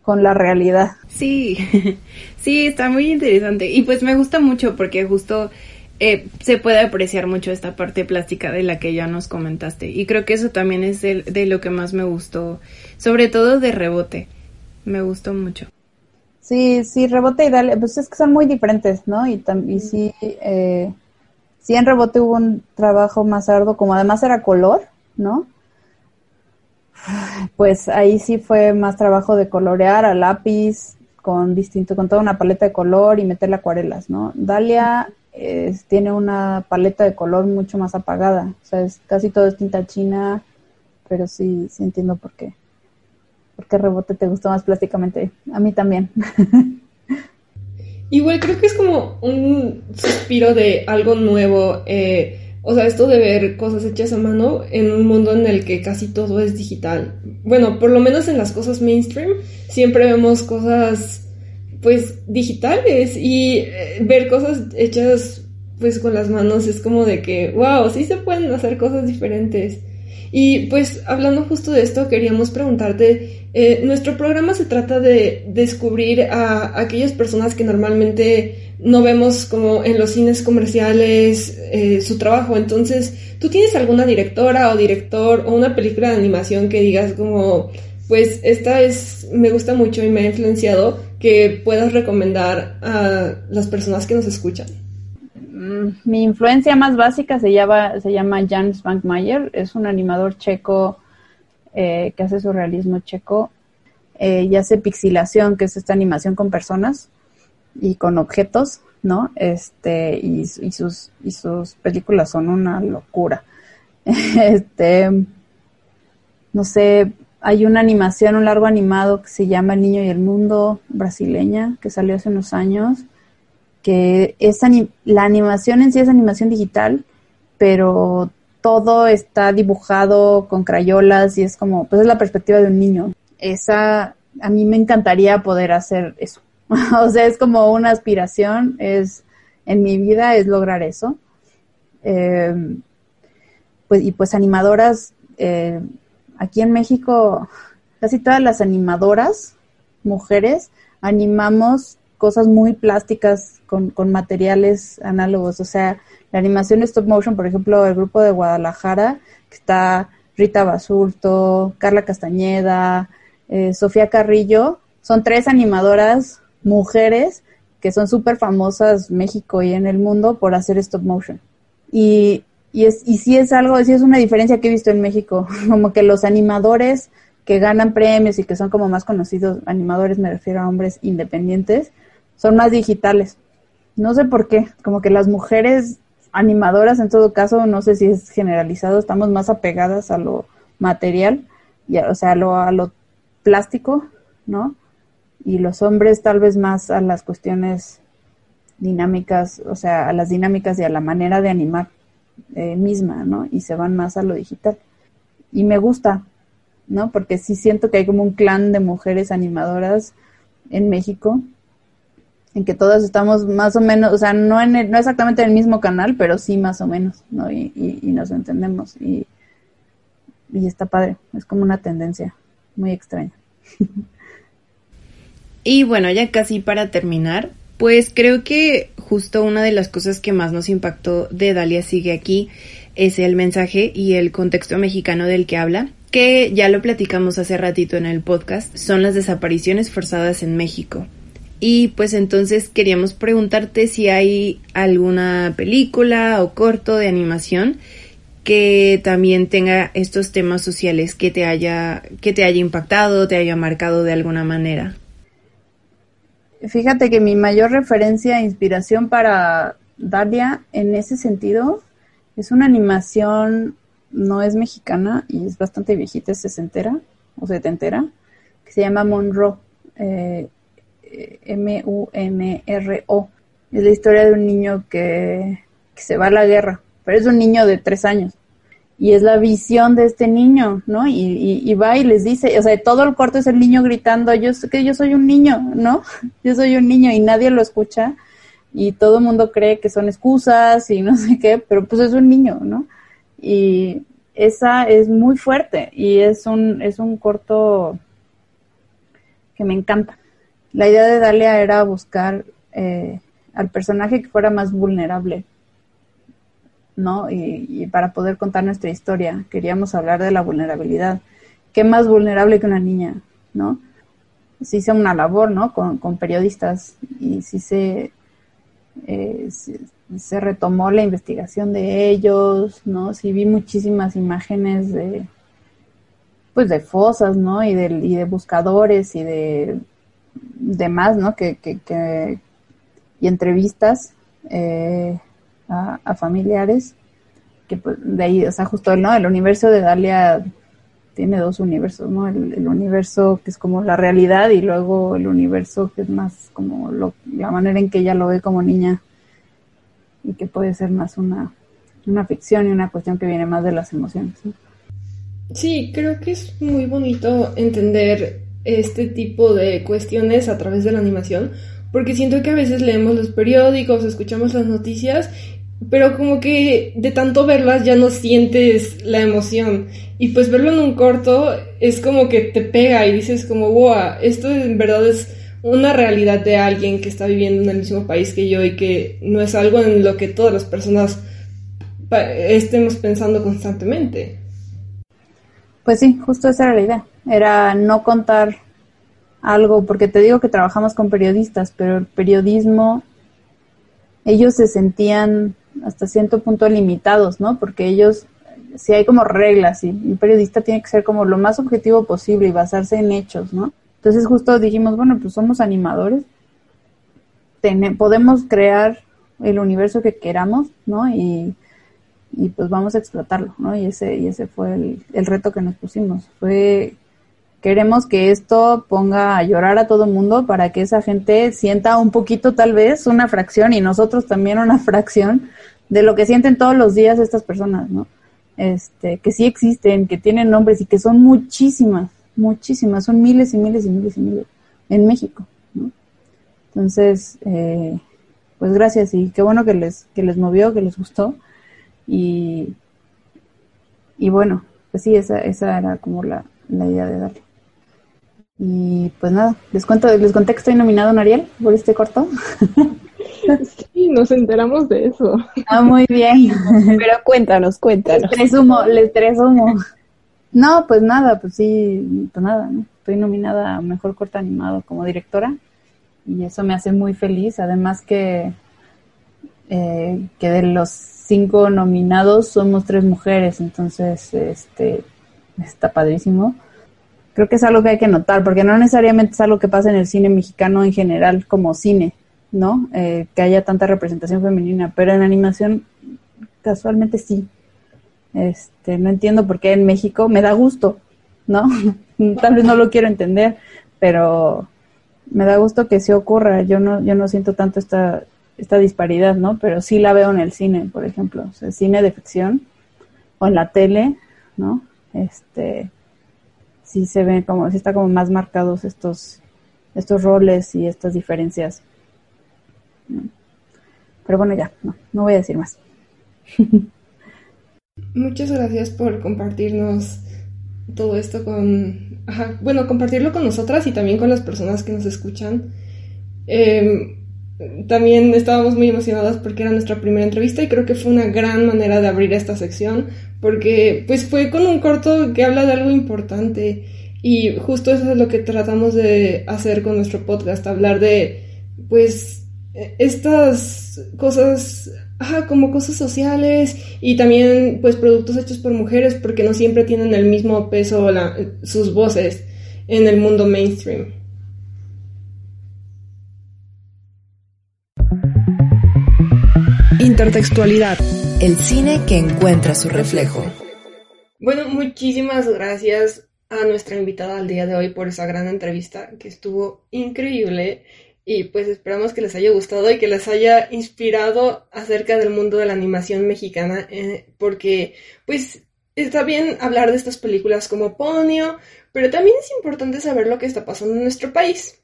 con la realidad. Sí, sí, está muy interesante. Y pues me gusta mucho porque justo eh, se puede apreciar mucho esta parte plástica de la que ya nos comentaste. Y creo que eso también es de, de lo que más me gustó, sobre todo de rebote. Me gustó mucho. Sí, sí, rebote y dale, pues es que son muy diferentes, ¿no? Y, y sí, eh, sí en rebote hubo un trabajo más arduo, como además era color, ¿no? Pues ahí sí fue más trabajo de colorear a lápiz, con distinto, con toda una paleta de color y meterle acuarelas, ¿no? Dalia tiene una paleta de color mucho más apagada, o sea, es casi todo es tinta china, pero sí, sí entiendo por qué. ¿Por qué rebote te gustó más plásticamente? A mí también. Igual creo que es como un suspiro de algo nuevo. Eh, o sea, esto de ver cosas hechas a mano en un mundo en el que casi todo es digital. Bueno, por lo menos en las cosas mainstream siempre vemos cosas pues digitales y eh, ver cosas hechas pues con las manos es como de que, wow, sí se pueden hacer cosas diferentes. Y pues hablando justo de esto, queríamos preguntarte, eh, nuestro programa se trata de descubrir a, aquellas personas que normalmente no vemos como en los cines comerciales eh, su trabajo. Entonces, ¿tú tienes alguna directora o director o una película de animación que digas como, pues esta es, me gusta mucho y me ha influenciado, que puedas recomendar a las personas que nos escuchan? Mm, mi influencia más básica se llama, se llama Jan Spankmayer, es un animador checo eh, que hace surrealismo checo eh, y hace pixilación, que es esta animación con personas y con objetos, ¿no? Este, y, sus, y sus películas son una locura. este, no sé, hay una animación, un largo animado que se llama El Niño y el Mundo brasileña, que salió hace unos años que es la animación en sí es animación digital, pero todo está dibujado con crayolas y es como, pues es la perspectiva de un niño. Esa, a mí me encantaría poder hacer eso. o sea, es como una aspiración, es, en mi vida es lograr eso. Eh, pues, y pues animadoras, eh, aquí en México, casi todas las animadoras, mujeres, animamos cosas muy plásticas con, con materiales análogos. O sea, la animación stop motion, por ejemplo, el grupo de Guadalajara, que está Rita Basulto, Carla Castañeda, eh, Sofía Carrillo, son tres animadoras mujeres que son súper famosas México y en el mundo por hacer stop motion. Y, y, es, y sí es algo, sí es una diferencia que he visto en México, como que los animadores que ganan premios y que son como más conocidos, animadores me refiero a hombres independientes, son más digitales. No sé por qué, como que las mujeres animadoras en todo caso, no sé si es generalizado, estamos más apegadas a lo material, y o sea, a lo, a lo plástico, ¿no? Y los hombres tal vez más a las cuestiones dinámicas, o sea, a las dinámicas y a la manera de animar eh, misma, ¿no? Y se van más a lo digital. Y me gusta, ¿no? Porque sí siento que hay como un clan de mujeres animadoras en México en que todos estamos más o menos, o sea, no, en no exactamente en el mismo canal, pero sí más o menos, ¿no? Y, y, nos entendemos y, y está padre, es como una tendencia muy extraña. Y bueno, ya casi para terminar, pues creo que justo una de las cosas que más nos impactó de Dalia sigue aquí es el mensaje y el contexto mexicano del que habla, que ya lo platicamos hace ratito en el podcast, son las desapariciones forzadas en México. Y pues entonces queríamos preguntarte si hay alguna película o corto de animación que también tenga estos temas sociales que te haya que te haya impactado, te haya marcado de alguna manera. Fíjate que mi mayor referencia e inspiración para Daria en ese sentido es una animación no es mexicana y es bastante viejita, es sesentera o setentera, que se llama Monroe. Eh, M-U-N-R-O. Es la historia de un niño que, se va a la guerra, pero es un niño de tres años. Y es la visión de este niño, ¿no? Y, va y les dice, o sea, todo el corto es el niño gritando, yo que yo soy un niño, ¿no? Yo soy un niño y nadie lo escucha y todo el mundo cree que son excusas y no sé qué, pero pues es un niño, ¿no? Y esa es muy fuerte y es un, es un corto que me encanta la idea de Dalia era buscar eh, al personaje que fuera más vulnerable, ¿no? Y, para poder contar nuestra historia, queríamos hablar de la vulnerabilidad. ¿Qué más vulnerable que una niña, no? Se hizo una labor, ¿no? Con, periodistas y sí se eh, se, retomó la investigación de ellos, ¿no? Sí vi muchísimas imágenes de, pues de fosas, ¿no? Y de buscadores y de demás, ¿no? Que, que, y entrevistas eh, a, familiares que pues, de ahí, o sea, justo ¿no? el universo de Dalia tiene dos universos, ¿no? El, universo que es como la realidad y luego el universo que es más como lo, la manera en que ella lo ve como niña y que puede ser más una, una ficción y una cuestión que viene más de las emociones. Sí, creo que es muy bonito entender este tipo de cuestiones a través de la animación, porque siento que a veces leemos los periódicos, escuchamos las noticias pero como que de tanto verlas ya no sientes la emoción. Y pues verlo en un corto es como que te pega y dices como, wow, esto en verdad es una realidad de alguien que está viviendo en el mismo país que yo y que no es algo en lo que todas las personas estemos pensando constantemente. Pues sí, justo esa era la idea. Era no contar algo, porque te digo que trabajamos con periodistas, pero el periodismo, ellos se sentían hasta cierto punto limitados, ¿no? Porque ellos, si hay como reglas y un periodista tiene que ser como lo más objetivo posible y basarse en hechos, ¿no? Entonces justo dijimos, bueno, pues somos animadores, podemos crear el universo que queramos, ¿no? Y, y, pues vamos a explotarlo, ¿no? Y ese, y ese fue el, el reto que nos pusimos. Fue queremos que esto ponga a llorar a todo el mundo para que esa gente sienta un poquito tal vez una fracción y nosotros también una fracción de lo que sienten todos los días estas personas, ¿no? Este, que sí existen, que tienen nombres y que son muchísimas, muchísimas, son miles y miles y miles y miles en México, ¿no? Entonces, eh, pues gracias y qué bueno que les, que les movió, que les gustó y, y bueno, pues sí, esa, esa era como la, la idea de darle. Y pues nada, les cuento, les conté que estoy nominado en Ariel por este corto. Sí, nos enteramos de eso. Ah, muy bien. Pero cuéntanos, cuéntanos. Les presumo, les presumo. No, pues nada, pues sí, pues nada, Estoy nominada a Mejor Corto Animado como directora y eso me hace muy feliz. Además que, eh, que de los cinco nominados somos tres mujeres, entonces este está padrísimo. Creo que es algo que hay que notar, porque no necesariamente es algo que pasa en el cine mexicano en general como cine ¿no? Eh, que haya tanta representación femenina, pero en animación casualmente sí. Este, no entiendo por qué en México me da gusto, ¿no? Tal vez no lo quiero entender, pero me da gusto que sí ocurra. Yo no, yo no siento tanto esta, esta disparidad, ¿no? Pero sí la veo en el cine, por ejemplo, o sea, cine de ficción o en la tele, ¿no? Este, sí se ven como, sí está como más marcados estos, estos roles y estas diferencias. Pero bueno, ya, no, no voy a decir más. Muchas gracias por compartirnos todo esto con, bueno, compartirlo con nosotras y también con las personas que nos escuchan. Em, también estábamos muy emocionadas porque era nuestra primera entrevista y creo que fue una gran manera de abrir esta sección porque pues fue con un corto que habla de algo importante y justo eso es lo que tratamos de hacer con nuestro podcast, hablar de pues estas cosas, ajá, como cosas sociales y también pues productos hechos por mujeres porque no siempre tienen el mismo peso sus voces en el mundo mainstream. Intertextualidad. El cine que encuentra su reflejo. Bueno, muchísimas gracias a nuestra invitada al día de hoy por esa gran entrevista que estuvo increíble y pues esperamos que les haya gustado y que les haya inspirado acerca del mundo de la animación mexicana, eh, porque pues está bien hablar de estas películas como Ponio, pero también es importante saber lo que está pasando en nuestro país.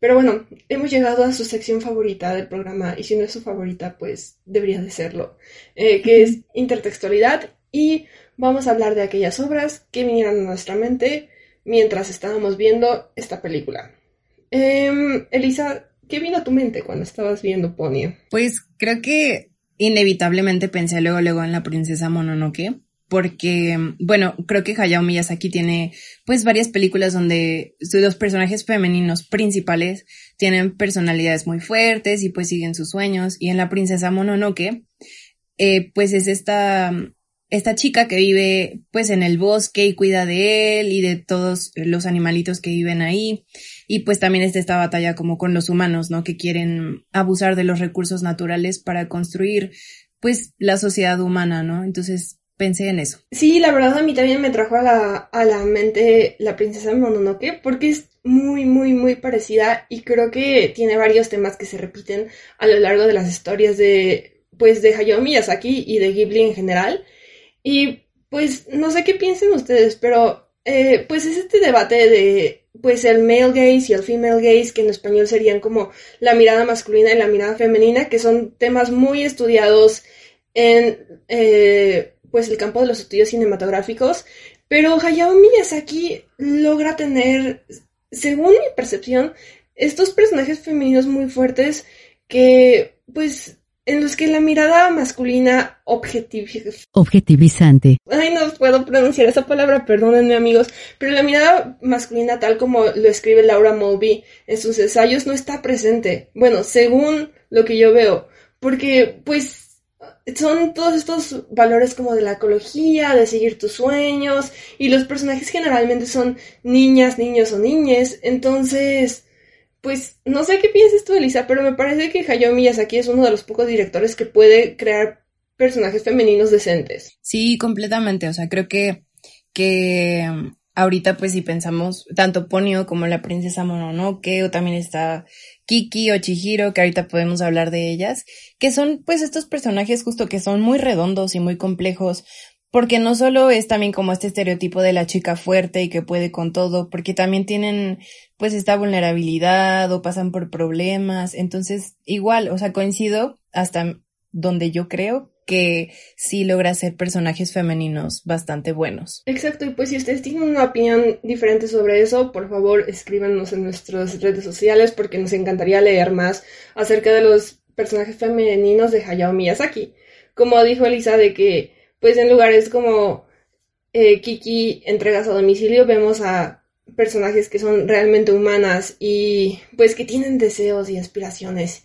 Pero bueno, hemos llegado a su sección favorita del programa y si no es su favorita, pues debería de serlo, eh, que es intertextualidad y vamos a hablar de aquellas obras que vinieron a nuestra mente mientras estábamos viendo esta película. Eh, Elisa, ¿qué vino a tu mente cuando estabas viendo Ponyo? Pues creo que inevitablemente pensé luego, luego en la princesa Mononoke, porque, bueno, creo que Hayao Miyazaki tiene pues varias películas donde los personajes femeninos principales tienen personalidades muy fuertes y pues siguen sus sueños. Y en La Princesa Mononoke, eh, pues es esta, esta chica que vive pues en el bosque y cuida de él y de todos los animalitos que viven ahí. Y pues también está esta batalla como con los humanos, ¿no? Que quieren abusar de los recursos naturales para construir pues la sociedad humana, ¿no? Entonces pensé en eso. Sí, la verdad a mí también me trajo a la, a la mente la princesa Mononoke porque es muy, muy, muy parecida y creo que tiene varios temas que se repiten a lo largo de las historias de, pues, de Hayao Miyazaki y de Ghibli en general. Y pues no sé qué piensen ustedes, pero eh, pues es este debate de pues el male gaze y el female gaze, que en español serían como la mirada masculina y la mirada femenina, que son temas muy estudiados en eh, pues el campo de los estudios cinematográficos, pero Hayao Miyazaki logra tener, según mi percepción, estos personajes femeninos muy fuertes que pues en los que la mirada masculina objetivizante. Ay, no puedo pronunciar esa palabra, perdónenme amigos, pero la mirada masculina tal como lo escribe Laura Mulvey en sus ensayos no está presente. Bueno, según lo que yo veo, porque pues son todos estos valores como de la ecología, de seguir tus sueños, y los personajes generalmente son niñas, niños o niñes, entonces pues no sé qué piensas tú, Elisa, pero me parece que Hayao Miyazaki es uno de los pocos directores que puede crear personajes femeninos decentes. Sí, completamente. O sea, creo que, que ahorita, pues, si pensamos tanto Ponyo como la princesa Mononoke, o también está Kiki o Chihiro, que ahorita podemos hablar de ellas, que son, pues, estos personajes justo que son muy redondos y muy complejos, porque no solo es también como este estereotipo de la chica fuerte y que puede con todo, porque también tienen pues esta vulnerabilidad o pasan por problemas. Entonces, igual, o sea, coincido hasta donde yo creo que sí logra ser personajes femeninos bastante buenos. Exacto, y pues si ustedes tienen una opinión diferente sobre eso, por favor escríbanos en nuestras redes sociales porque nos encantaría leer más acerca de los personajes femeninos de Hayao Miyazaki. Como dijo Elisa, de que pues en lugares como eh, Kiki entregas a domicilio vemos a personajes que son realmente humanas y pues que tienen deseos y aspiraciones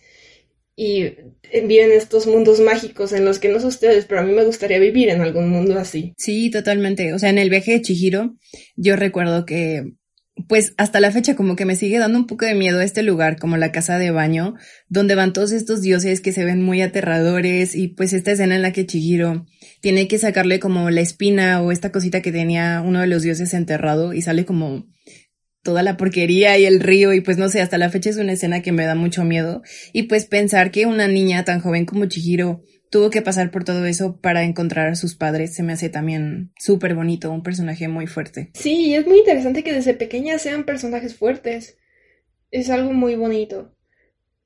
y viven estos mundos mágicos en los que no sé ustedes, pero a mí me gustaría vivir en algún mundo así. Sí, totalmente. O sea, en el viaje de Chihiro, yo recuerdo que pues hasta la fecha como que me sigue dando un poco de miedo este lugar, como la casa de baño, donde van todos estos dioses que se ven muy aterradores y pues esta escena en la que Chihiro tiene que sacarle como la espina o esta cosita que tenía uno de los dioses enterrado y sale como toda la porquería y el río y pues no sé, hasta la fecha es una escena que me da mucho miedo y pues pensar que una niña tan joven como Chihiro tuvo que pasar por todo eso para encontrar a sus padres. Se me hace también súper bonito, un personaje muy fuerte. Sí, es muy interesante que desde pequeña sean personajes fuertes. Es algo muy bonito.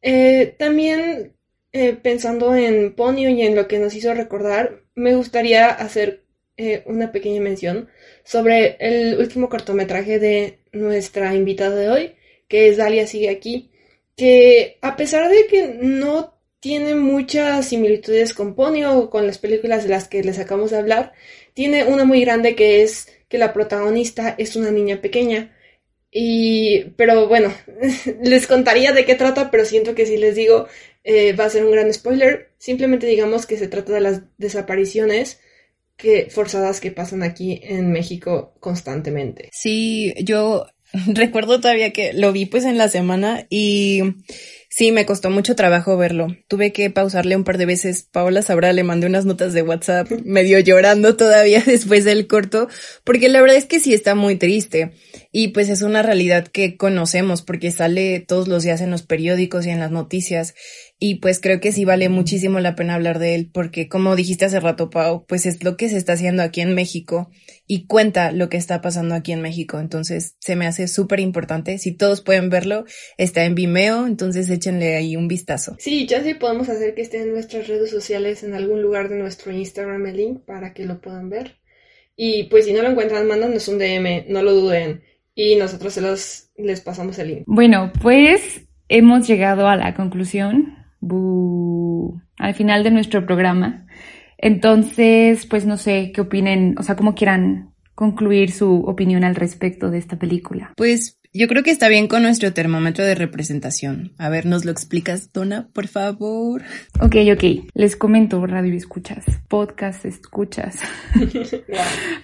Eh, también eh, pensando en Ponyo y en lo que nos hizo recordar, me gustaría hacer eh, una pequeña mención sobre el último cortometraje de nuestra invitada de hoy, que es Dalia Sigue aquí, que a pesar de que no tiene muchas similitudes con Ponyo o con las películas de las que les acabamos de hablar. Tiene una muy grande que es que la protagonista es una niña pequeña. Y, pero bueno, les contaría de qué trata, pero siento que si les digo eh, va a ser un gran spoiler. Simplemente digamos que se trata de las desapariciones que, forzadas que pasan aquí en México constantemente. Sí, yo recuerdo todavía que lo vi pues en la semana y Sí, me costó mucho trabajo verlo. Tuve que pausarle un par de veces. Paola Sabrá le mandé unas notas de WhatsApp, medio llorando todavía después del corto, porque la verdad es que sí está muy triste. Y pues es una realidad que conocemos porque sale todos los días en los periódicos y en las noticias. Y pues creo que sí vale muchísimo la pena hablar de él porque como dijiste hace rato, Pau, pues es lo que se está haciendo aquí en México y cuenta lo que está pasando aquí en México. Entonces se me hace súper importante. Si todos pueden verlo, está en Vimeo, entonces échenle ahí un vistazo. Sí, ya sí podemos hacer que esté en nuestras redes sociales en algún lugar de nuestro Instagram el link para que lo puedan ver. Y pues si no lo encuentran, mándanos un DM, no lo duden. Y nosotros se los les pasamos el link. Bueno, pues hemos llegado a la conclusión al final de nuestro programa. Entonces, pues no sé qué opinen, o sea, cómo quieran concluir su opinión al respecto de esta película. Pues yo creo que está bien con nuestro termómetro de representación. A ver, ¿nos lo explicas, Dona, por favor? Ok, ok. Les comento, radio escuchas, podcast escuchas.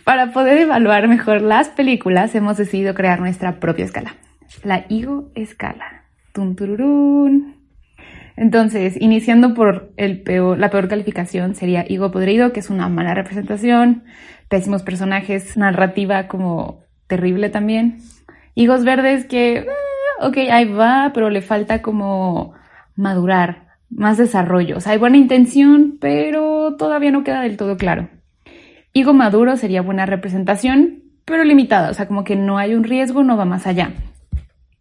Para poder evaluar mejor las películas, hemos decidido crear nuestra propia escala. La Igo Escala. Tum tururún. Entonces, iniciando por el peor, la peor calificación sería Higo Podrido, que es una mala representación, pésimos personajes, narrativa como terrible también. Higos Verdes que, eh, ok, ahí va, pero le falta como madurar, más desarrollo. O sea, hay buena intención, pero todavía no queda del todo claro. Higo Maduro sería buena representación, pero limitada, o sea, como que no hay un riesgo, no va más allá.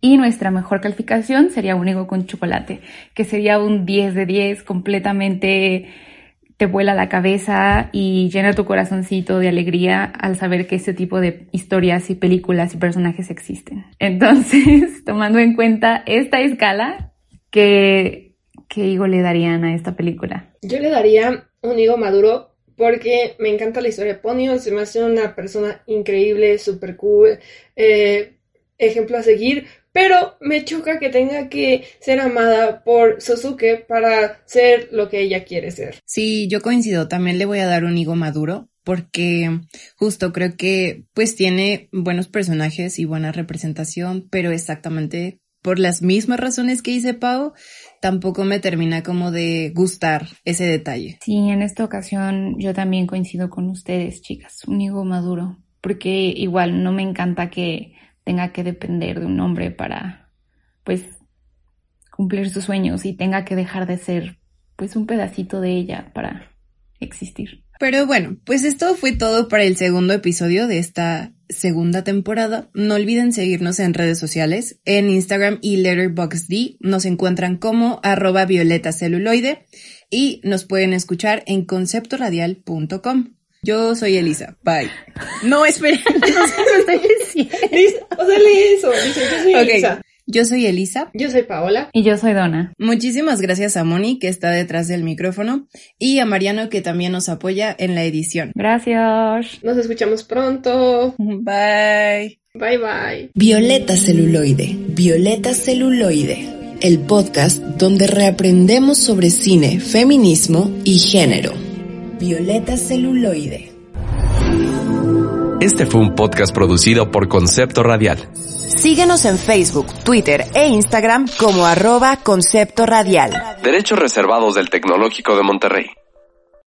Y nuestra mejor calificación sería un higo con chocolate, que sería un 10 de 10 completamente te vuela la cabeza y llena tu corazoncito de alegría al saber que este tipo de historias y películas y personajes existen. Entonces, tomando en cuenta esta escala, ¿qué, qué higo le darían a esta película? Yo le daría un higo maduro porque me encanta la historia de Ponyo, se me hace una persona increíble, súper cool, eh, ejemplo a seguir, pero me choca que tenga que ser amada por Sosuke para ser lo que ella quiere ser. Sí, yo coincido, también le voy a dar un higo maduro porque justo creo que pues tiene buenos personajes y buena representación, pero exactamente por las mismas razones que dice Pau, tampoco me termina como de gustar ese detalle. Sí, en esta ocasión yo también coincido con ustedes, chicas, un higo maduro, porque igual no me encanta que tenga que depender de un hombre para, pues, cumplir sus sueños y tenga que dejar de ser, pues, un pedacito de ella para existir. Pero bueno, pues esto fue todo para el segundo episodio de esta segunda temporada. No olviden seguirnos en redes sociales, en Instagram y Letterboxd. Nos encuentran como arroba violeta celuloide y nos pueden escuchar en conceptoradial.com. Yo soy Elisa. Bye. No, esperen. No sé qué estoy diciendo. O sea, lee eso. Dice, yo soy. Elisa. Yo soy Elisa. Yo soy Paola. Y yo soy Donna. Muchísimas gracias a Moni, que está detrás del micrófono, y a Mariano, que también nos apoya en la edición. Gracias. Nos escuchamos pronto. Bye. Bye bye. Violeta Celuloide, Violeta Celuloide, el podcast donde reaprendemos sobre cine, feminismo y género. Violeta Celuloide. Este fue un podcast producido por Concepto Radial. Síguenos en Facebook, Twitter e Instagram como arroba Concepto Radial. Derechos reservados del Tecnológico de Monterrey.